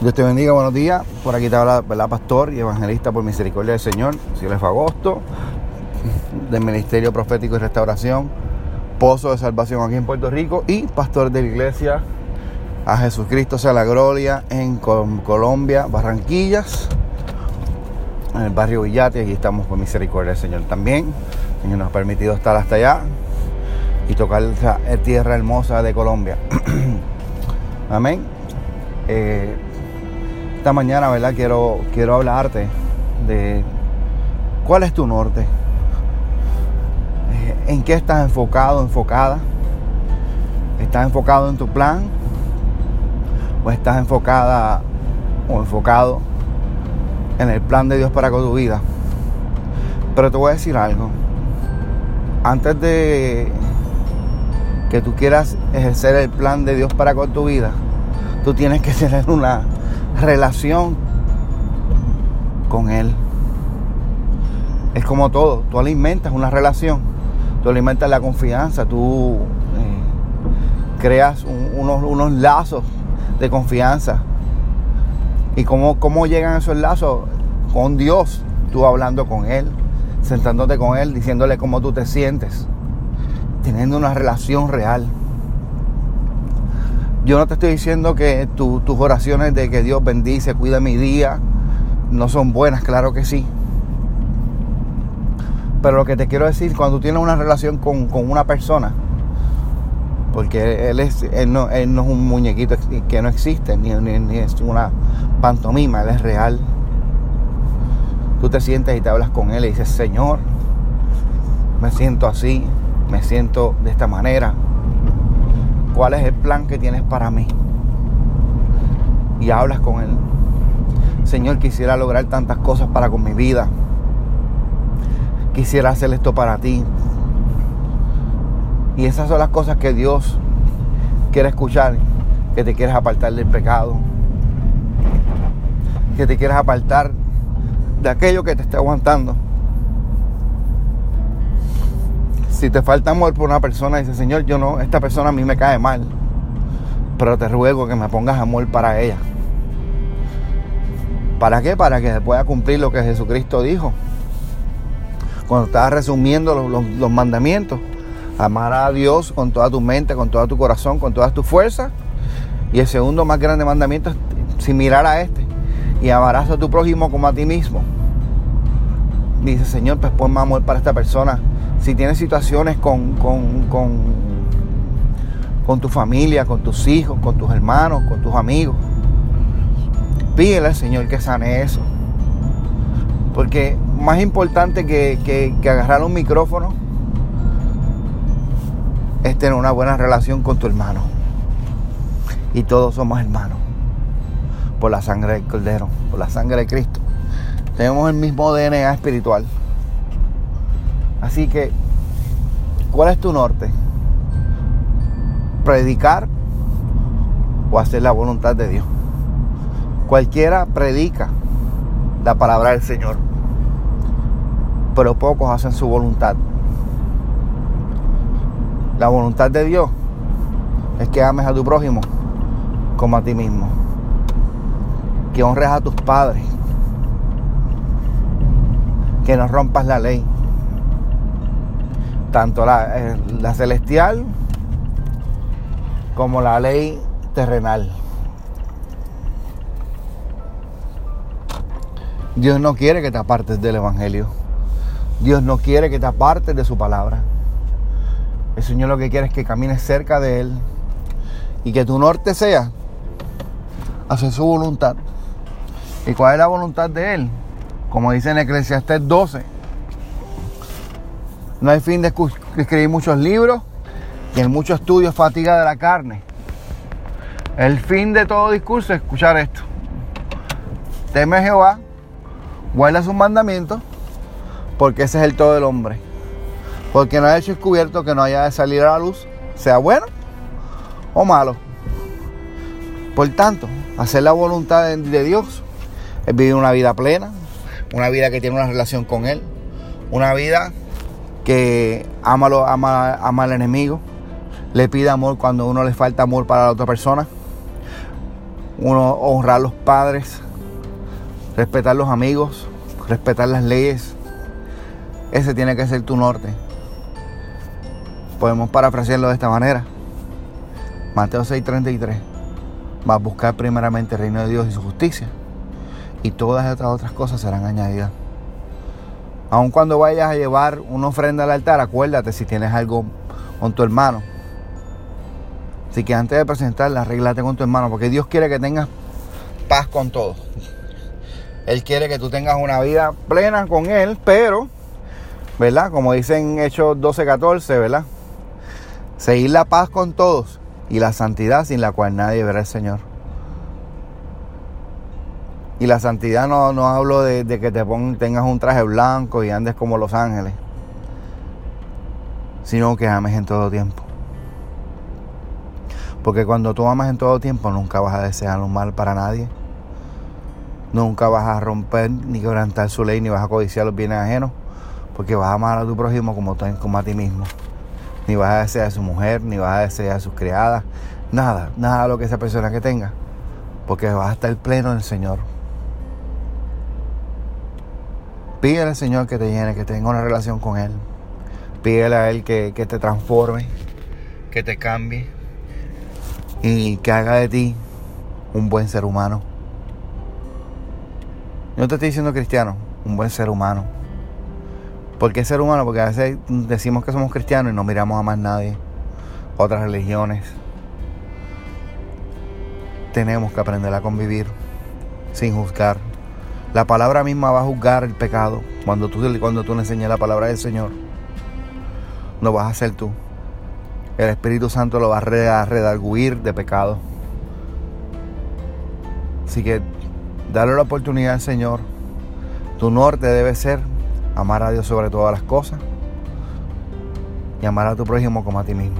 Dios te bendiga, buenos días. Por aquí te habla pastor y evangelista por misericordia del Señor, Siles Agosto, del Ministerio Profético y Restauración, Pozo de Salvación aquí en Puerto Rico y pastor de la iglesia a Jesucristo sea la gloria en Colombia, Barranquillas, en el barrio Villate. Aquí estamos por misericordia del Señor también. El Señor nos ha permitido estar hasta allá y tocar esa tierra hermosa de Colombia. Amén. Eh, esta mañana, ¿verdad? Quiero, quiero hablarte de cuál es tu norte. Eh, ¿En qué estás enfocado, enfocada? ¿Estás enfocado en tu plan? ¿O estás enfocada o enfocado en el plan de Dios para con tu vida? Pero te voy a decir algo. Antes de que tú quieras ejercer el plan de Dios para con tu vida, tú tienes que tener una relación con Él. Es como todo, tú alimentas una relación, tú alimentas la confianza, tú eh, creas unos, unos, lazos de confianza. ¿Y cómo, cómo llegan esos lazos? Con Dios, tú hablando con Él, sentándote con Él, diciéndole cómo tú te sientes, teniendo una relación real. Yo no te estoy diciendo que tus oraciones de que Dios bendice, cuida mi día, no son buenas, claro que sí. Pero lo que te quiero decir, cuando tienes una relación con, una persona, porque él, es, él, no, es un muñequito que no existe, ni, ni, es una pantomima, él es real. Tú te sientes y te hablas con él y dices, Señor, me siento así, me siento de esta manera, cuál es el plan que tienes para mí. Y hablas con Él. Señor, quisiera lograr tantas cosas para con mi vida. Quisiera hacer esto para ti. Y esas son las cosas que Dios quiere escuchar. Que te quieres apartar del pecado. Que te quieres apartar de aquello que te está aguantando si te falta amor por una persona, dice, Señor, yo no, esta persona a mí me cae mal, pero te ruego que me pongas amor para ella. ¿Para qué? Para que se pueda cumplir lo que Jesucristo dijo. Cuando estaba resumiendo los, mandamientos, amar a Dios con toda tu mente, con todo tu corazón, con todas tus fuerzas. Y el segundo más grande mandamiento es similar a este. Y amarás a tu prójimo como a ti mismo. Dice, Señor, pues ponme amor para esta persona si tienes situaciones con, con, con, tu familia, con tus hijos, con tus hermanos, con tus amigos, pídele al Señor que sane eso. Porque más importante que, que agarrar un micrófono es tener una buena relación con tu hermano. Y todos somos hermanos. Por la sangre del Cordero, por la sangre de Cristo. Tenemos el mismo DNA espiritual. Así que, ¿cuál es tu norte? ¿Predicar o hacer la voluntad de Dios? Cualquiera predica la palabra del Señor, pero pocos hacen su voluntad. La voluntad de Dios es que ames a tu prójimo como a ti mismo, que honres a tus padres, que no rompas la ley tanto eh, la, celestial como la ley terrenal. Dios no quiere que te apartes del Evangelio. Dios no quiere que te apartes de su palabra. El Señor lo que quiere es que camines cerca de Él y que tu norte sea hacer su voluntad. ¿Y cuál es la voluntad de Él? Como dice en Eclesiastés 12, no hay fin de escribir muchos libros y en muchos estudios fatiga de la carne. El fin de todo discurso es escuchar esto. Teme a Jehová, guarda sus mandamientos, porque ese es el todo del hombre. Porque no ha hecho descubierto que no haya de salir a la luz, sea bueno o malo. Por tanto, hacer la voluntad de Dios es vivir una vida plena, una vida que tiene una relación con Él, una vida que ama, ama, ama al enemigo, le pide amor cuando uno le falta amor para la otra persona. Uno, honrar a los padres, respetar los amigos, respetar las leyes. Ese tiene que ser tu norte. Podemos parafrasearlo de esta manera. Mateo 6:33. Vas a buscar primeramente el reino de Dios y su justicia. Y todas estas otras cosas serán añadidas. Aun cuando vayas a llevar una ofrenda al altar, acuérdate si tienes algo con tu hermano. Así que antes de presentarla, arréglate con tu hermano, porque Dios quiere que tengas paz con todos. Él quiere que tú tengas una vida plena con Él, pero, ¿verdad? Como dicen Hechos 12:14, ¿verdad? Seguir la paz con todos y la santidad sin la cual nadie verá al Señor. Y la santidad no, no hablo de, que te tengas un traje blanco y andes como los ángeles, sino que ames en todo tiempo. Porque cuando tú amas en todo tiempo, nunca vas a desear un mal para nadie. Nunca vas a romper ni quebrantar su ley, ni vas a codiciar los bienes ajenos, porque vas a amar a tu prójimo como, como a ti mismo. Ni vas a desear a su mujer, ni vas a desear a sus criadas, nada, nada de lo que esa persona que tenga, porque vas a estar pleno en el Señor. Pídele al Señor que te llene, que tenga una relación con Él. Pídele a Él que, que te transforme, que te cambie y que haga de ti un buen ser humano. Yo te estoy diciendo cristiano, un buen ser humano. ¿Por qué ser humano? Porque a veces decimos que somos cristianos y no miramos a más nadie. Otras religiones. Tenemos que aprender a convivir sin juzgar. La palabra misma va a juzgar el pecado. Cuando tú, cuando tú le enseñas la palabra del Señor, no vas a ser tú. El Espíritu Santo lo va a redarguir de pecado. Así que dale la oportunidad al Señor. Tu norte debe ser amar a Dios sobre todas las cosas y amar a tu prójimo como a ti mismo.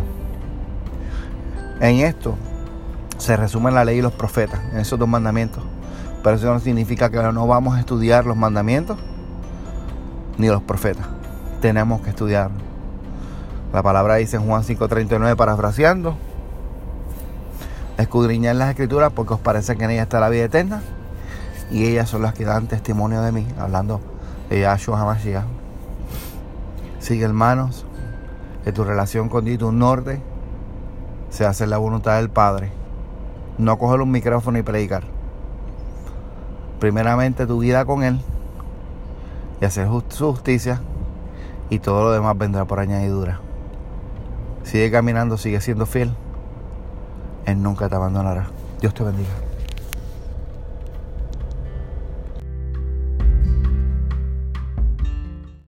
En esto se resumen la ley y los profetas, en esos dos mandamientos. Pero eso no significa que no vamos a estudiar los mandamientos ni los profetas. Tenemos que estudiar. La palabra dice en Juan 5:39 parafraseando. Escudriñar las escrituras porque os parece que en ellas está la vida eterna y ellas son las que dan testimonio de mí, hablando de Yahshua HaMashiach. Sigue hermanos, que tu relación con Dios, norte, se hace la voluntad del Padre. No coger un micrófono y predicar. Primeramente tu vida con Él y hacer su justicia y todo lo demás vendrá por añadidura. Sigue caminando, sigue siendo fiel. Él nunca te abandonará. Dios te bendiga.